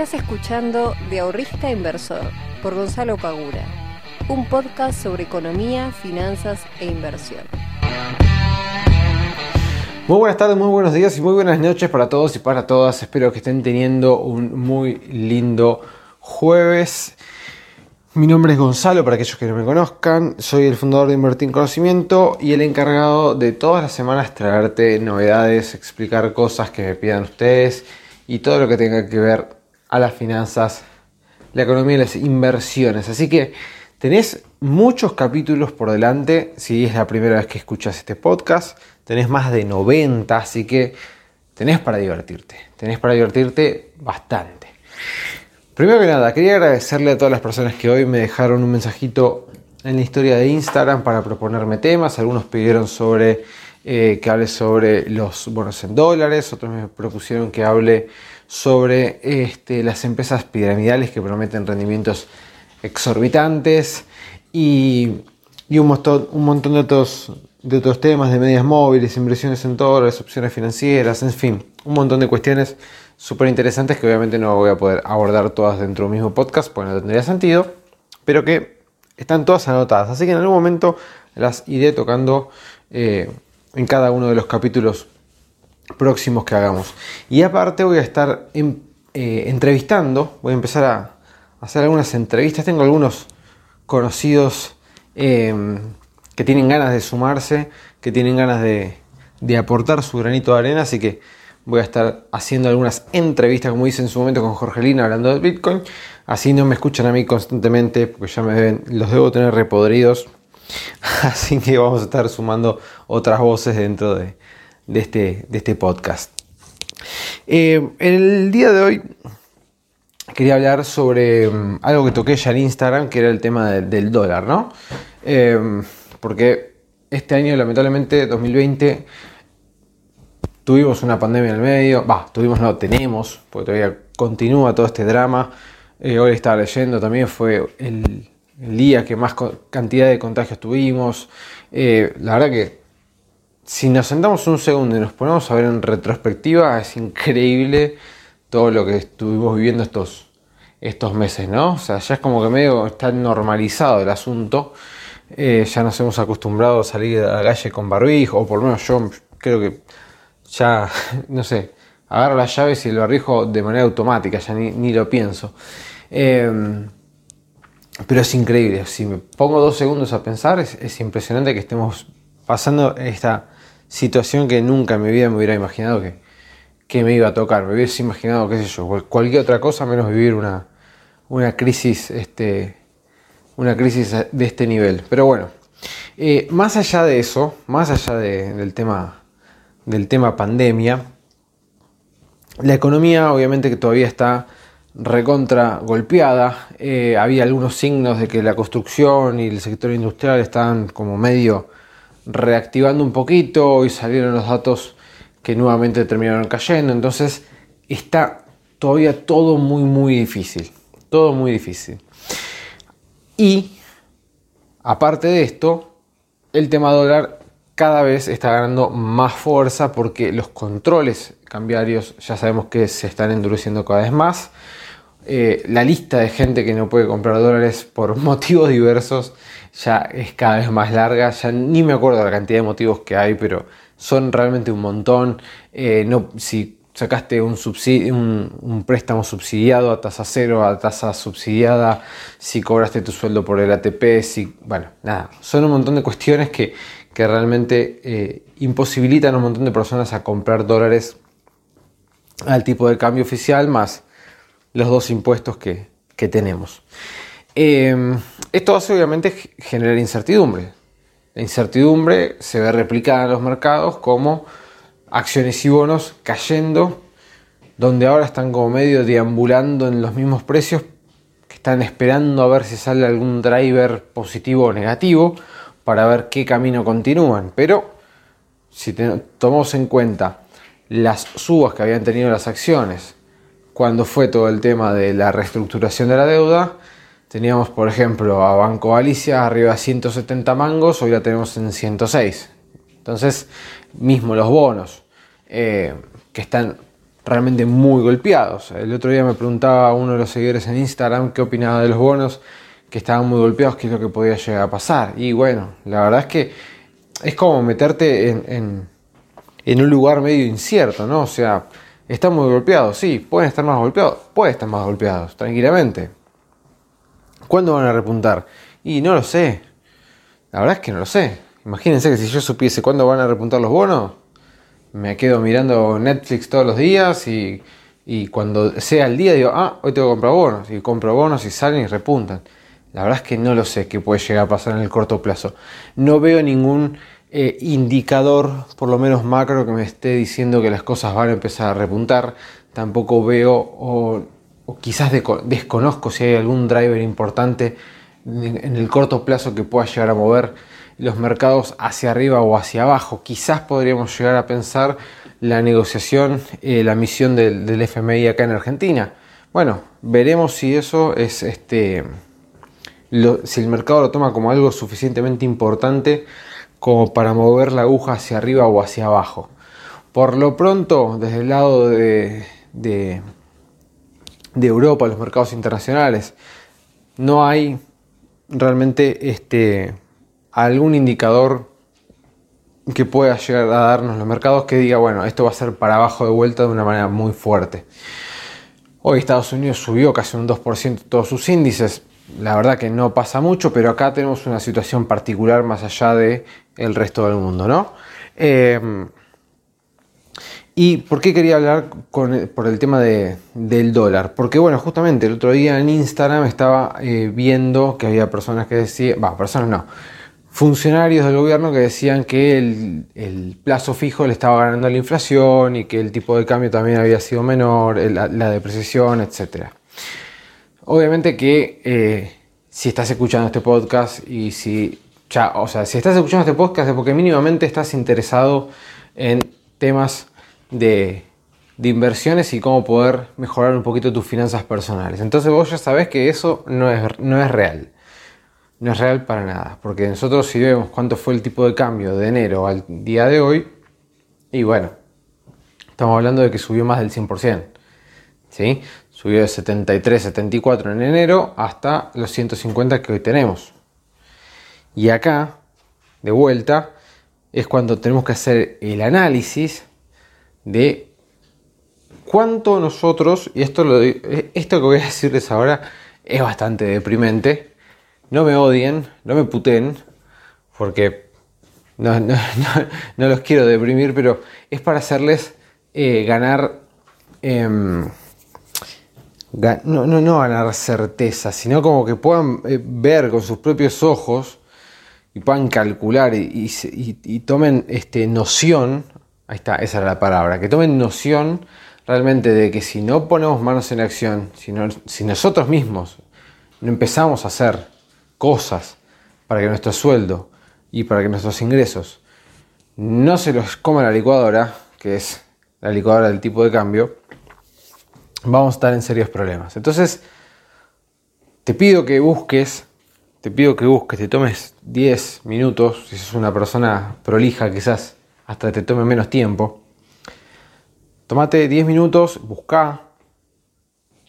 Estás escuchando De Ahorrista Inversor por Gonzalo Pagura, un podcast sobre economía, finanzas e inversión. Muy buenas tardes, muy buenos días y muy buenas noches para todos y para todas. Espero que estén teniendo un muy lindo jueves. Mi nombre es Gonzalo, para aquellos que no me conozcan. Soy el fundador de Invertir en Conocimiento y el encargado de todas las semanas traerte novedades, explicar cosas que me pidan ustedes y todo lo que tenga que ver a las finanzas, la economía y las inversiones. Así que tenés muchos capítulos por delante si es la primera vez que escuchas este podcast. Tenés más de 90, así que tenés para divertirte. Tenés para divertirte bastante. Primero que nada, quería agradecerle a todas las personas que hoy me dejaron un mensajito en la historia de Instagram para proponerme temas. Algunos pidieron sobre eh, que hable sobre los bonos en dólares, otros me propusieron que hable sobre este, las empresas piramidales que prometen rendimientos exorbitantes y, un, montón, un montón de otros, de otros temas, de medias móviles, inversiones en dólares, opciones financieras, en fin, un montón de cuestiones súper interesantes que obviamente no voy a poder abordar todas dentro del mismo podcast, porque no tendría sentido, pero que están todas anotadas, así que en algún momento las iré tocando eh, en cada uno de los capítulos próximos que hagamos. Y aparte voy a estar eh, entrevistando, voy a empezar a hacer algunas entrevistas, tengo algunos conocidos em, que tienen ganas de sumarse, que tienen ganas de, aportar su granito de arena, así que voy a estar haciendo algunas entrevistas, como hice en su momento con Jorgelina hablando de Bitcoin, así no me escuchan a mí constantemente, porque ya me ven, los debo tener repodridos, así que vamos a estar sumando otras voces dentro de, de este, de este podcast. Eh, en el día de hoy quería hablar sobre mm, algo que toqué ya en Instagram, que era el tema del dólar, ¿no? Eh, porque este año, lamentablemente, 2020, tuvimos una pandemia en el medio, va, tuvimos, no, tenemos, porque todavía continúa todo este drama. Eh, hoy estaba leyendo también, fue el, el, día que más cantidad de contagios tuvimos. la verdad que si nos sentamos un segundo y nos ponemos a ver en retrospectiva, es increíble todo lo que estuvimos viviendo estos, estos meses, ¿no? O sea, ya es como que medio está normalizado el asunto. Eh, ya nos hemos acostumbrado a salir a la calle con barbijo, o por lo menos yo creo que ya, no sé, agarro las llaves y el barbijo de manera automática, ya ni, lo pienso. Em, pero es increíble, si me pongo dos segundos a pensar, es impresionante que estemos pasando esta situación que nunca en mi vida me hubiera imaginado que, que me iba a tocar. Me hubiese imaginado, qué sé yo, cualquier otra cosa menos vivir una, una crisis, este, una crisis de este nivel. Pero bueno, eh, más allá de eso, más allá del, tema, del tema pandemia, la economía obviamente que todavía está recontra golpeada. Eh, había algunos signos de que la construcción y el sector industrial estaban como medio reactivando un poquito y salieron los datos que nuevamente terminaron cayendo. Entonces está todavía todo muy, muy difícil. Todo muy difícil. Y aparte de esto, el tema dólar cada vez está ganando más fuerza porque los controles cambiarios ya sabemos que se están endureciendo cada vez más. Eh, la lista de gente que no puede comprar dólares por motivos diversos ya es cada vez más larga, ya ni me acuerdo la cantidad de motivos que hay, pero son realmente un montón. Eh, no, si sacaste un, un, préstamo subsidiado a tasa cero, a tasa subsidiada, si cobraste tu sueldo por el ATP, si, bueno, nada, son un montón de cuestiones que, que realmente eh, imposibilitan a un montón de personas a comprar dólares al tipo de cambio oficial más los dos impuestos que, que tenemos. Eh, esto hace obviamente generar incertidumbre. La incertidumbre se ve replicada en los mercados como acciones y bonos cayendo, donde ahora están como medio deambulando en los mismos precios, que están esperando a ver si sale algún driver positivo o negativo para ver qué camino continúan. Pero si tomamos en cuenta las subas que habían tenido las acciones cuando fue todo el tema de la reestructuración de la deuda, Teníamos, por ejemplo, a Banco Galicia arriba a 170 mangos, hoy la tenemos en 106. Entonces, mismo los bonos, eh, que están realmente muy golpeados. El otro día me preguntaba uno de los seguidores en Instagram qué opinaba de los bonos que estaban muy golpeados, qué es lo que podía llegar a pasar. Y bueno, la verdad es que es como meterte en, en, un lugar medio incierto, ¿no? O sea, están muy golpeados, sí, pueden estar más golpeados, pueden estar más golpeados, tranquilamente. ¿Cuándo van a repuntar? Y no lo sé. La verdad es que no lo sé. Imagínense que si yo supiese cuándo van a repuntar los bonos, me quedo mirando Netflix todos los días y, cuando sea el día digo, ah, hoy tengo que comprar bonos. Y compro bonos y salen y repuntan. La verdad es que no lo sé qué puede llegar a pasar en el corto plazo. No veo ningún eh, indicador, por lo menos macro, que me esté diciendo que las cosas van a empezar a repuntar. Tampoco veo, o, quizás desconozco si hay algún driver importante en el corto plazo que pueda llegar a mover los mercados hacia arriba o hacia abajo. Quizás podríamos llegar a pensar la negociación, eh, la misión del, del, FMI acá en Argentina. Bueno, veremos si eso es este, si el mercado lo toma como algo suficientemente importante como para mover la aguja hacia arriba o hacia abajo. Por lo pronto, desde el lado de, de, de Europa, los mercados internacionales, no hay realmente este, algún indicador que pueda llegar a darnos los mercados que diga, bueno, esto va a ser para abajo de vuelta de una manera muy fuerte. Hoy Estados Unidos subió casi un 2% todos sus índices. La verdad que no pasa mucho, pero acá tenemos una situación particular más allá de el resto del mundo, ¿no? Eh, ¿Y por qué quería hablar por el tema del dólar? Porque bueno, justamente el otro día en Instagram estaba eh, viendo que había personas que decían, va, personas no, funcionarios del gobierno que decían que el, plazo fijo le estaba ganando la inflación y que el tipo de cambio también había sido menor, la, depreciación, etc. Obviamente que eh, si estás escuchando este podcast y si ya, o sea, si estás escuchando este podcast es porque mínimamente estás interesado en temas de, inversiones y cómo poder mejorar un poquito tus finanzas personales. Entonces vos ya sabés que eso no es, no es real. No es real para nada. Porque nosotros si vemos cuánto fue el tipo de cambio de enero al día de hoy, y bueno, estamos hablando de que subió más del 100%. ¿sí? Subió de 73, 74 en enero hasta los 150 que hoy tenemos. Y acá, de vuelta, es cuando tenemos que hacer el análisis de cuánto nosotros, y esto, lo, esto que voy a decirles ahora es bastante deprimente, no me odien, no me puten, porque no, los quiero deprimir, pero es para hacerles eh, ganar, em, no, no, no ganar certeza, sino como que puedan eh, ver con sus propios ojos y puedan calcular y, tomen este, noción Ahí está, esa era la palabra. Que tomen noción realmente de que si no ponemos manos en acción, si, si nosotros mismos no empezamos a hacer cosas para que nuestro sueldo y para que nuestros ingresos no se los coma la licuadora, que es la licuadora del tipo de cambio, vamos a estar en serios problemas. Entonces, te pido que busques, te pido que busques, te tomes 10 minutos, si sos una persona prolija quizás, hasta te tome menos tiempo. Tómate 10 minutos, busca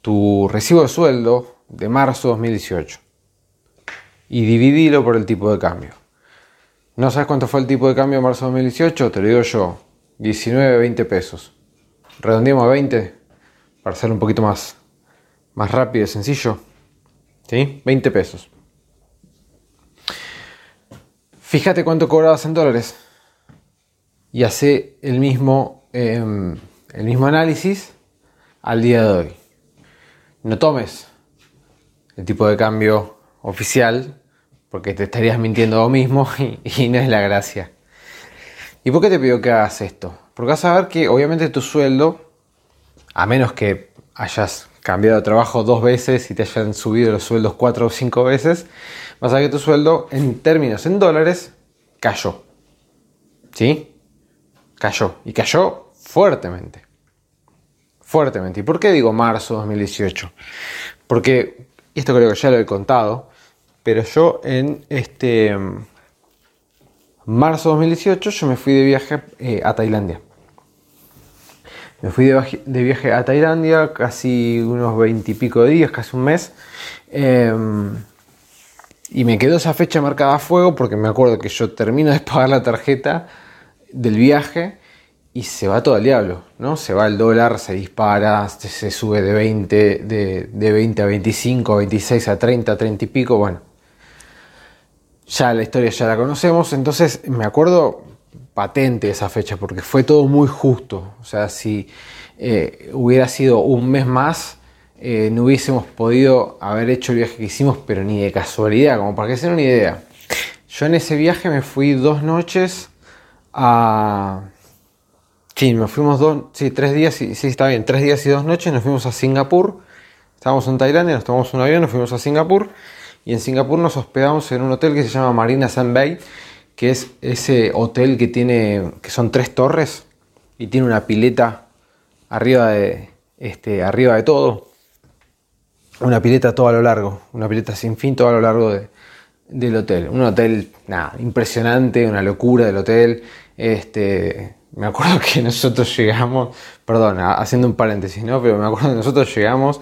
tu recibo de sueldo de marzo 2018 y dividilo por el tipo de cambio. ¿No sabes cuánto fue el tipo de cambio de marzo 2018? Te lo digo yo, 19, 20 pesos. Redondeamos a 20 para ser un poquito más, más rápido y sencillo. ¿Sí? 20 pesos. Fíjate cuánto cobrabas en dólares y hace el mismo, em, el mismo análisis al día de hoy. No tomes el tipo de cambio oficial porque te estarías mintiendo a vos mismo y, no es la gracia. ¿Y por qué te pido que hagas esto? Porque vas a ver que obviamente tu sueldo, a menos que hayas cambiado de trabajo dos veces y te hayan subido los sueldos cuatro o cinco veces, vas a ver que tu sueldo en términos en dólares cayó. ¿Sí? cayó. Y cayó fuertemente. Fuertemente. ¿Y por qué digo marzo 2018? Porque, esto creo que ya lo he contado, pero yo en este marzo 2018 yo me fui de viaje eh, a Tailandia. Me fui de viaje, a Tailandia, casi unos veintipico días, casi un mes. Em, y me quedó esa fecha marcada a fuego porque me acuerdo que yo termino de pagar la tarjeta del viaje y se va todo al diablo, ¿no? Se va el dólar, se dispara, se, sube de 20, de, de 20 a 25, 26 a 30, 30 y pico, bueno. Ya la historia ya la conocemos, entonces me acuerdo patente esa fecha porque fue todo muy justo. O sea, si eh, hubiera sido un mes más, eh, no hubiésemos podido haber hecho el viaje que hicimos, pero ni de casualidad, como para que se den una idea. Yo en ese viaje me fui dos noches a... Sí, nos fuimos dos, sí, tres días, sí, sí, está bien, tres días y dos noches, nos fuimos a Singapur. Estábamos en Tailandia, nos tomamos un avión, nos fuimos a Singapur y en Singapur nos hospedamos en un hotel que se llama Marina Sand Bay que es ese hotel que tiene, que son tres torres y tiene una pileta arriba de, este, arriba de todo. Una pileta todo a lo largo, una pileta sin fin todo a lo largo del hotel. Un hotel, nada, impresionante, una locura del hotel. Este, me acuerdo que nosotros llegamos, perdón, haciendo un paréntesis, ¿no? Pero me acuerdo que nosotros llegamos,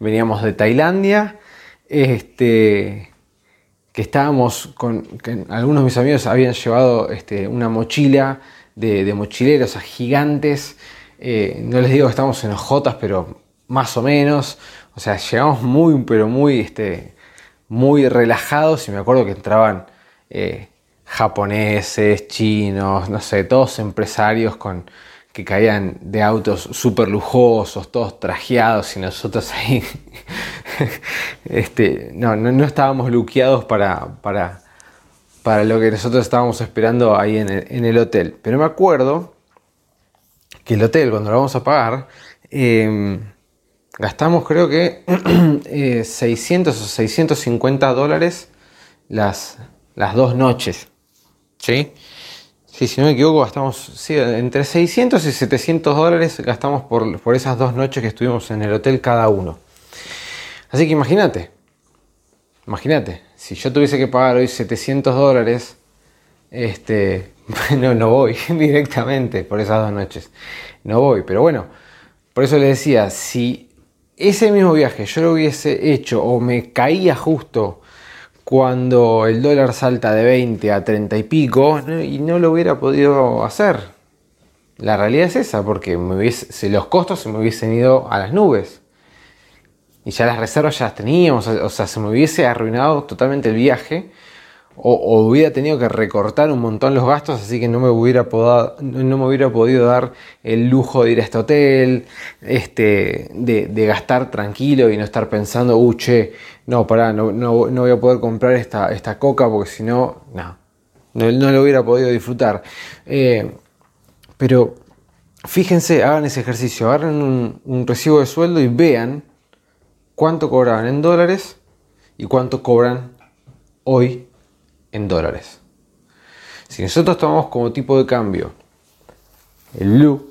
veníamos de Tailandia, este, que estábamos con, que algunos de mis amigos habían llevado este, una mochila de, mochileros a gigantes. Eh, no les digo que estamos en ojotas, pero más o menos. O sea, llegamos muy, pero muy, este, muy relajados y me acuerdo que entraban eh, japoneses, chinos, no sé, todos empresarios con, que caían de autos súper lujosos, todos trajeados y nosotros ahí este, no, no, estábamos luqueados para, para, para, lo que nosotros estábamos esperando ahí en el, hotel. Pero me acuerdo que el hotel, cuando lo vamos a pagar, em, gastamos creo que 600 o 650 dólares las, las dos noches. ¿Sí? Sí, si no me equivoco, gastamos entre 600 y 700 dólares gastamos por, por, esas dos noches que estuvimos en el hotel cada uno. Así que imagínate, imagínate, si yo tuviese que pagar hoy 700 dólares, este, no, no voy directamente por esas dos noches. No voy, pero bueno, por eso le decía, si ese mismo viaje yo lo hubiese hecho o me caía justo cuando el dólar salta de 20 a 30 y pico y no lo hubiera podido hacer. La realidad es esa, porque me hubiese, los costos se me hubiesen ido a las nubes. Y ya las reservas ya las teníamos, o sea, se me hubiese arruinado totalmente el viaje o, hubiera tenido que recortar un montón los gastos, así que no me hubiera, no me hubiera podido dar el lujo de ir a este hotel, este, de, gastar tranquilo y no estar pensando, uh, che, no, pará, no, no, voy a poder comprar esta, esta coca porque si no, no, no, lo hubiera podido disfrutar. Eh, pero fíjense, hagan ese ejercicio, agarren un, un recibo de sueldo y vean cuánto cobraban en dólares y cuánto cobran hoy en dólares. Si nosotros tomamos como tipo de cambio el blue,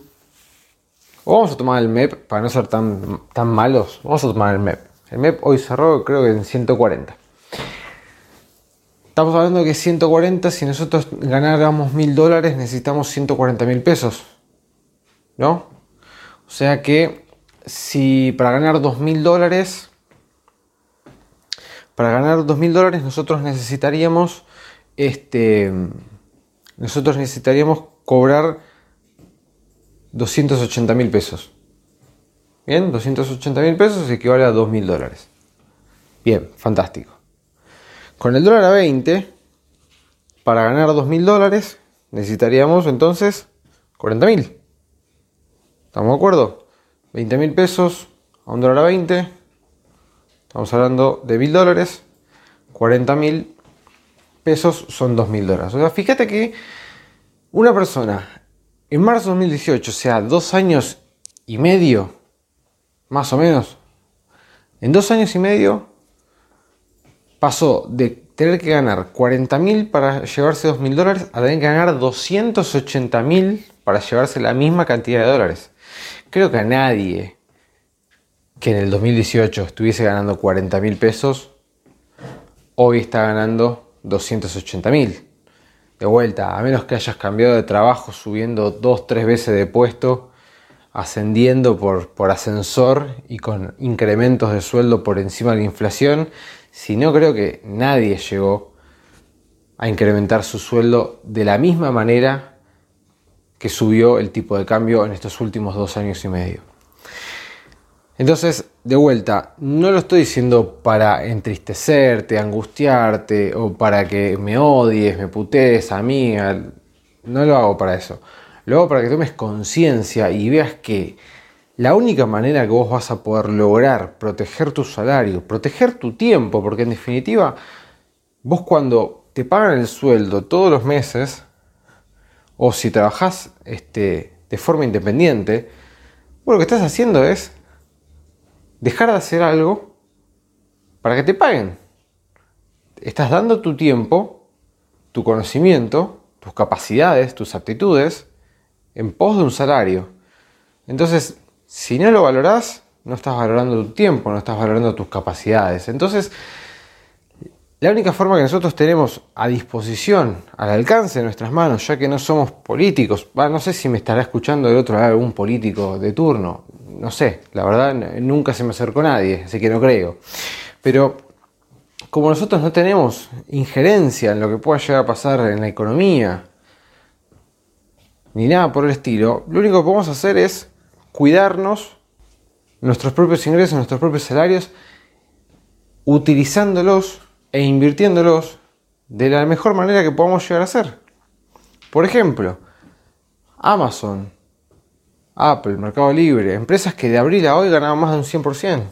o vamos a tomar el MEP para no ser tan, tan malos, vamos a tomar el MEP. El MEP hoy cerró creo que en 140. Estamos hablando que 140, si nosotros ganáramos mil dólares, necesitamos 140 mil pesos. ¿No? O sea que si para ganar 2 mil dólares, para ganar 2 mil dólares nosotros necesitaríamos este, nosotros necesitaríamos cobrar 280 mil pesos. Bien, 280 mil pesos equivale a 2 mil dólares. Bien, fantástico. Con el dólar a 20, para ganar 2 mil dólares, necesitaríamos entonces 40 mil. ¿Estamos de acuerdo? 20 mil pesos a un dólar a 20. Estamos hablando de mil dólares. 40 mil pesos son 2.000 dólares. O sea, fíjate que una persona en marzo de 2018, o sea, dos años y medio, más o menos, en dos años y medio pasó de tener que ganar 40.000 para llevarse 2.000 dólares a tener que ganar 280.000 para llevarse la misma cantidad de dólares. Creo que a nadie que en el 2018 estuviese ganando 40.000 pesos, hoy está ganando 280 mil. De vuelta, a menos que hayas cambiado de trabajo subiendo dos, tres veces de puesto, ascendiendo por, por ascensor y con incrementos de sueldo por encima de la inflación, si no creo que nadie llegó a incrementar su sueldo de la misma manera que subió el tipo de cambio en estos últimos dos años y medio. Entonces, de vuelta, no lo estoy diciendo para entristecerte, angustiarte o para que me odies, me putees a mí, no lo hago para eso. Lo hago para que tomes conciencia y veas que la única manera que vos vas a poder lograr proteger tu salario, proteger tu tiempo, porque en definitiva, vos cuando te pagan el sueldo todos los meses, o si trabajás este, de forma independiente, lo que estás haciendo es dejar de hacer algo para que te paguen. Estás dando tu tiempo, tu conocimiento, tus capacidades, tus aptitudes en pos de un salario. Entonces, si no lo valorás, no estás valorando tu tiempo, no estás valorando tus capacidades. Entonces, la única forma que nosotros tenemos a disposición, al alcance de nuestras manos, ya que no somos políticos, no sé si me estará escuchando del otro lado algún político de turno, no sé, la verdad nunca se me acercó nadie, así que no creo. Pero como nosotros no tenemos injerencia en lo que pueda llegar a pasar en la economía, ni nada por el estilo, lo único que podemos hacer es cuidarnos nuestros propios ingresos, nuestros propios salarios, utilizándolos e invirtiéndolos de la mejor manera que podamos llegar a hacer. Por ejemplo, Amazon Apple, Mercado Libre, empresas que de abril a hoy ganaban más de un 100%.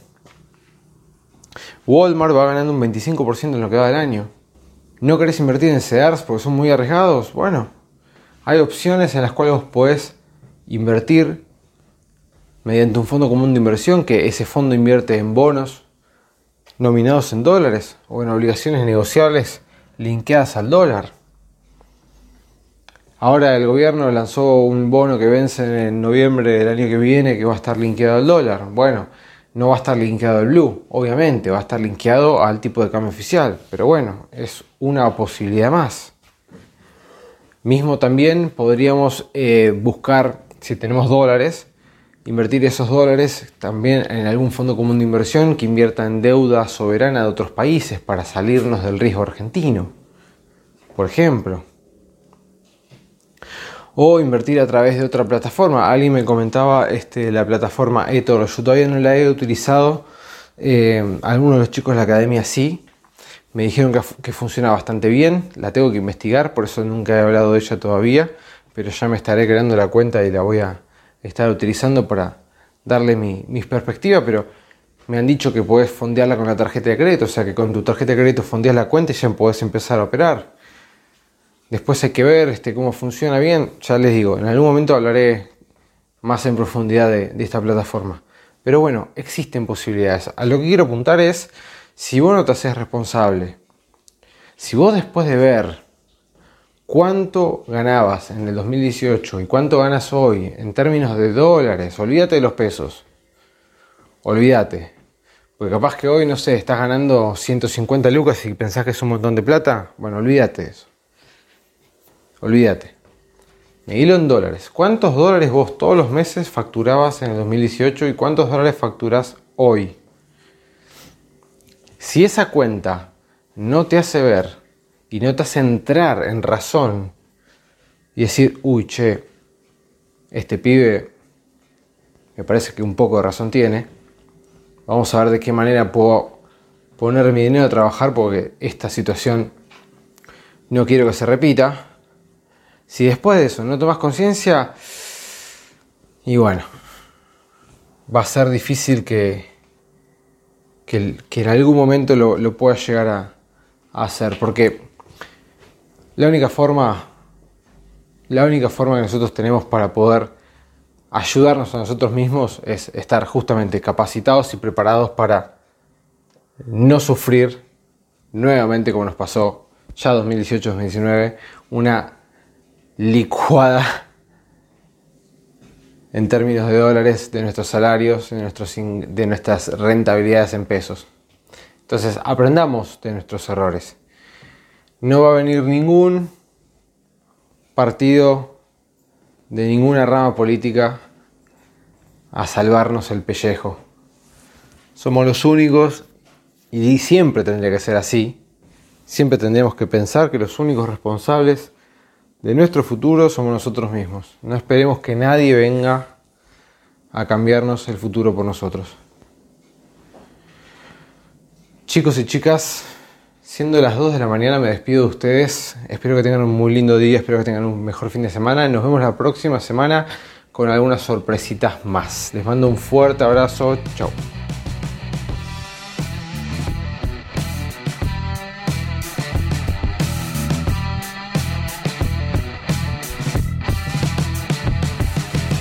Walmart va ganando un 25% en lo que va del año. ¿No querés invertir en CEDARS porque son muy arriesgados? Bueno, hay opciones en las cuales vos podés invertir mediante un fondo común de inversión que ese fondo invierte en bonos nominados en dólares o en obligaciones negociables linkeadas al dólar. Ahora el gobierno lanzó un bono que vence en noviembre del año que viene que va a estar linkeado al dólar. Bueno, no va a estar linkeado al blue, obviamente, va a estar linkeado al tipo de cambio oficial. Pero bueno, es una posibilidad más. Mismo también podríamos eh, buscar, si tenemos dólares, invertir esos dólares también en algún fondo común de inversión que invierta en deuda soberana de otros países para salirnos del riesgo argentino. Por ejemplo o invertir a través de otra plataforma. Alguien me comentaba este, la plataforma eToro, yo todavía no la he utilizado, eh, algunos de los chicos de la academia sí, me dijeron que, funciona bastante bien, la tengo que investigar, por eso nunca he hablado de ella todavía, pero ya me estaré creando la cuenta y la voy a estar utilizando para darle mi, mis perspectivas, pero me han dicho que podés fondearla con la tarjeta de crédito, o sea que con tu tarjeta de crédito fondeas la cuenta y ya podés empezar a operar. Después hay que ver este, cómo funciona bien. Ya les digo, en algún momento hablaré más en profundidad de, esta plataforma. Pero bueno, existen posibilidades. A lo que quiero apuntar es, si vos no te haces responsable, si vos después de ver cuánto ganabas en el 2018 y cuánto ganas hoy en términos de dólares, olvídate de los pesos. Olvídate. Porque capaz que hoy, no sé, estás ganando 150 lucas y pensás que es un montón de plata. Bueno, olvídate de eso. Olvídate. Medilo en dólares. ¿Cuántos dólares vos todos los meses facturabas en el 2018 y cuántos dólares facturas hoy? Si esa cuenta no te hace ver y no te hace entrar en razón y decir, uy, che, este pibe me parece que un poco de razón tiene, vamos a ver de qué manera puedo poner mi dinero a trabajar porque esta situación no quiero que se repita si después de eso no tomas conciencia, y bueno, va a ser difícil que, que, en algún momento lo, lo puedas llegar a, hacer, porque la única forma, la única forma que nosotros tenemos para poder ayudarnos a nosotros mismos es estar justamente capacitados y preparados para no sufrir nuevamente como nos pasó ya 2018-2019 una licuada en términos de dólares de nuestros salarios, de, nuestras rentabilidades en pesos. Entonces, aprendamos de nuestros errores. No va a venir ningún partido de ninguna rama política a salvarnos el pellejo. Somos los únicos, y siempre tendría que ser así, siempre tendríamos que pensar que los únicos responsables de nuestro futuro somos nosotros mismos. No esperemos que nadie venga a cambiarnos el futuro por nosotros. Chicos y chicas, siendo las 2 de la mañana me despido de ustedes. Espero que tengan un muy lindo día, espero que tengan un mejor fin de semana. Nos vemos la próxima semana con algunas sorpresitas más. Les mando un fuerte abrazo. Chao.